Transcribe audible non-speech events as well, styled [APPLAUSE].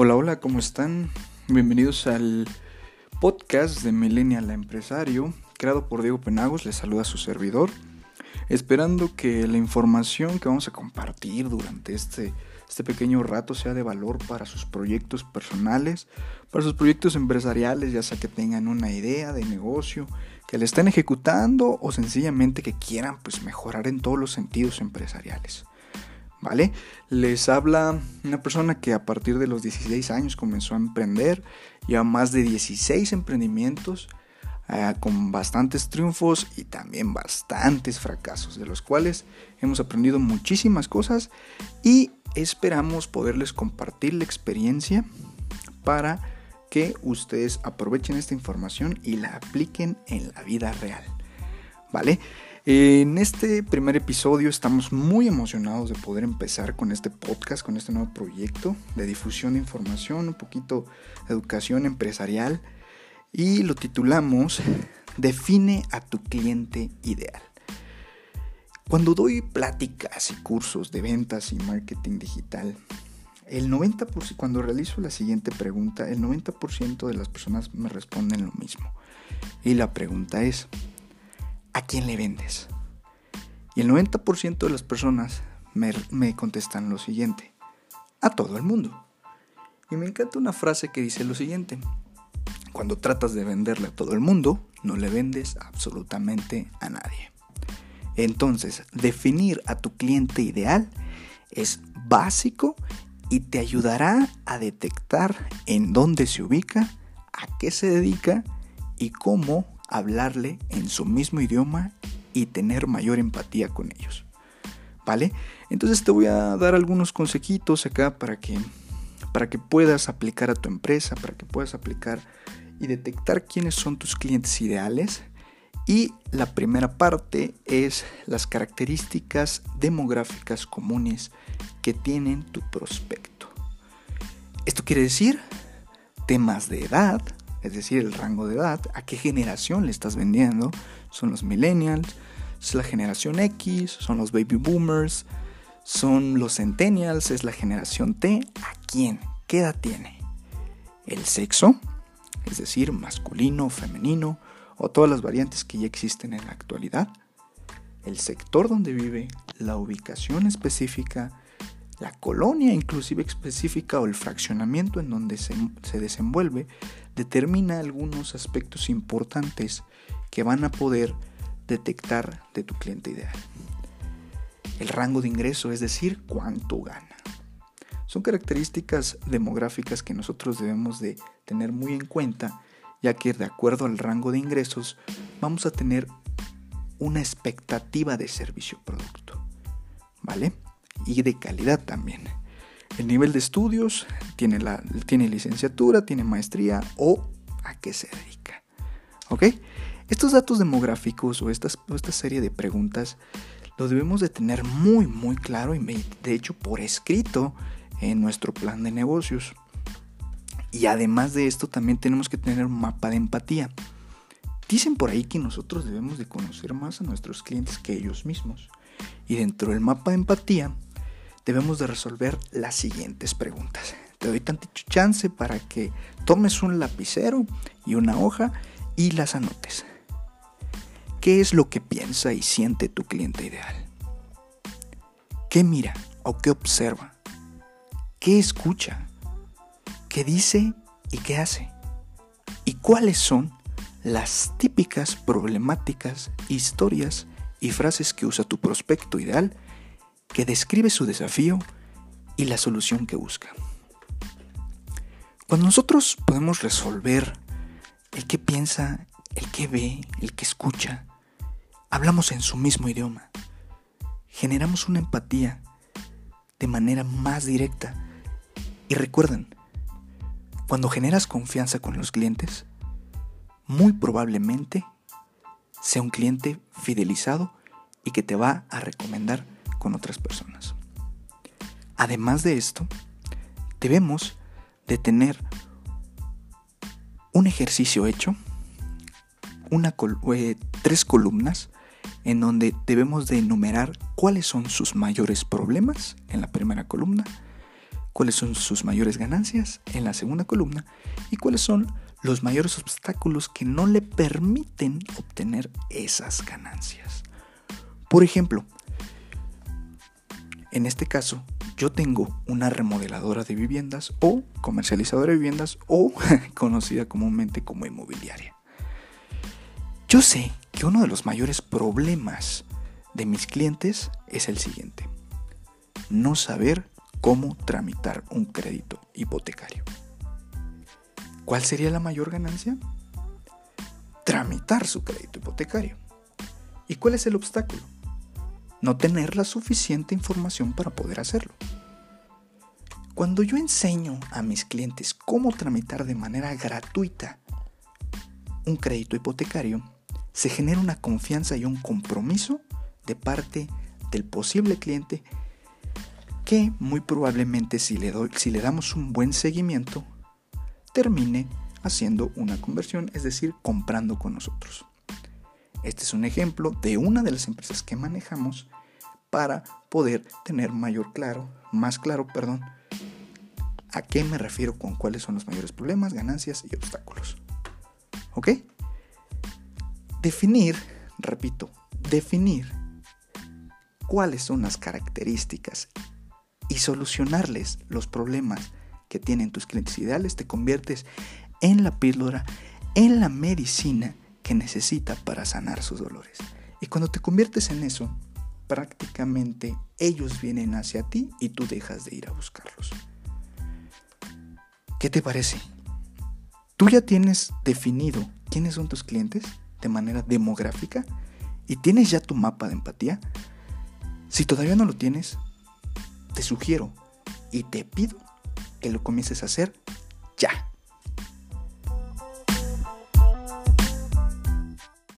Hola, hola, ¿cómo están? Bienvenidos al podcast de Millennial Empresario, creado por Diego Penagos. Les saluda a su servidor, esperando que la información que vamos a compartir durante este, este pequeño rato sea de valor para sus proyectos personales, para sus proyectos empresariales, ya sea que tengan una idea de negocio, que le estén ejecutando o sencillamente que quieran pues, mejorar en todos los sentidos empresariales. ¿Vale? Les habla una persona que a partir de los 16 años comenzó a emprender, ya más de 16 emprendimientos, eh, con bastantes triunfos y también bastantes fracasos, de los cuales hemos aprendido muchísimas cosas y esperamos poderles compartir la experiencia para que ustedes aprovechen esta información y la apliquen en la vida real, ¿vale? En este primer episodio estamos muy emocionados de poder empezar con este podcast, con este nuevo proyecto de difusión de información, un poquito de educación empresarial y lo titulamos Define a tu cliente ideal. Cuando doy pláticas y cursos de ventas y marketing digital, el 90%, cuando realizo la siguiente pregunta, el 90% de las personas me responden lo mismo. Y la pregunta es, ¿a quién le vendes? Y el 90% de las personas me, contestan lo siguiente, a todo el mundo. Y me encanta una frase que dice lo siguiente, cuando tratas de venderle a todo el mundo, no le vendes absolutamente a nadie. Entonces, definir a tu cliente ideal es básico y te ayudará a detectar en dónde se ubica, a qué se dedica y cómo hablarle en su mismo idioma y tener mayor empatía con ellos. ¿Vale? Entonces te voy a dar algunos consejitos acá para que para que puedas aplicar a tu empresa, para que puedas aplicar y detectar quiénes son tus clientes ideales. Y la primera parte es las características demográficas comunes que tienen tu prospecto. Esto quiere decir temas de edad, es decir, el rango de edad, a qué generación le estás vendiendo, son los millennials, es la generación X, son los baby boomers, son los centennials, es la generación T, ¿a quién? ¿Qué edad tiene? El sexo, es decir, masculino, femenino, o todas las variantes que ya existen en la actualidad, el sector donde vive, la ubicación específica, la colonia inclusive específica o el fraccionamiento en donde se, se, desenvuelve determina algunos aspectos importantes que van a poder detectar de tu cliente ideal. El rango de ingreso, es decir, cuánto gana. Son características demográficas que nosotros debemos de tener muy en cuenta, ya que de acuerdo al rango de ingresos vamos a tener una expectativa de servicio producto, ¿vale? Y de calidad también. El nivel de estudios, tiene, la, tiene licenciatura, tiene maestría o a qué se dedica. ¿Ok? Estos datos demográficos o esta serie de preguntas los debemos de tener muy muy claro y de hecho por escrito en nuestro plan de negocios. Y además de esto también tenemos que tener un mapa de empatía. Dicen por ahí que nosotros debemos de conocer más a nuestros clientes que ellos mismos. Y dentro del mapa de empatía debemos de resolver las siguientes preguntas. Te doy tantito chance para que tomes un lapicero y una hoja y las anotes. ¿Qué es lo que piensa y siente tu cliente ideal? ¿Qué mira o qué observa? ¿Qué escucha? ¿Qué dice y qué hace? ¿Y cuáles son las típicas problemáticas, historias y frases que usa tu prospecto ideal que describe su desafío y la solución que busca? Cuando nosotros podemos resolver el que piensa, el que ve, el que escucha, hablamos en su mismo idioma. Generamos una empatía de manera más directa. Y recuerden, cuando generas confianza con los clientes, muy probablemente sea un cliente fidelizado y que te va a recomendar con otras personas. Además de esto, debemos de tener un ejercicio hecho, una, eh, tres columnas en donde debemos de enumerar cuáles son sus mayores problemas en la primera columna, cuáles son sus mayores ganancias en la segunda columna y cuáles son los mayores obstáculos que no le permiten obtener esas ganancias. Por ejemplo, en este caso, yo tengo una remodeladora de viviendas o comercializadora de viviendas o [LAUGHS] conocida comúnmente como inmobiliaria. Yo sé que uno de los mayores problemas de mis clientes es el siguiente. No saber cómo tramitar un crédito hipotecario. ¿Cuál sería la mayor ganancia? Tramitar su crédito hipotecario. ¿Y cuál es el obstáculo? No tener la suficiente información para poder hacerlo. Cuando yo enseño a mis clientes cómo tramitar de manera gratuita un crédito hipotecario, se genera una confianza y un compromiso de parte del posible cliente que muy probablemente si le, doy, si le damos un buen seguimiento, termine haciendo una conversión, es decir, comprando con nosotros. Este es un ejemplo de una de las empresas que manejamos para poder tener mayor claro, más claro, perdón, a qué me refiero con cuáles son los mayores problemas, ganancias y obstáculos. ¿Ok? Definir, repito, definir cuáles son las características y solucionarles los problemas que tienen tus clientes ideales, te conviertes en la píldora, en la medicina que necesita para sanar sus dolores. Y cuando te conviertes en eso, prácticamente ellos vienen hacia ti y tú dejas de ir a buscarlos. ¿Qué te parece? ¿Tú ya tienes definido quiénes son tus clientes de manera demográfica? ¿Y tienes ya tu mapa de empatía? Si todavía no lo tienes, te sugiero y te pido que lo comiences a hacer ya.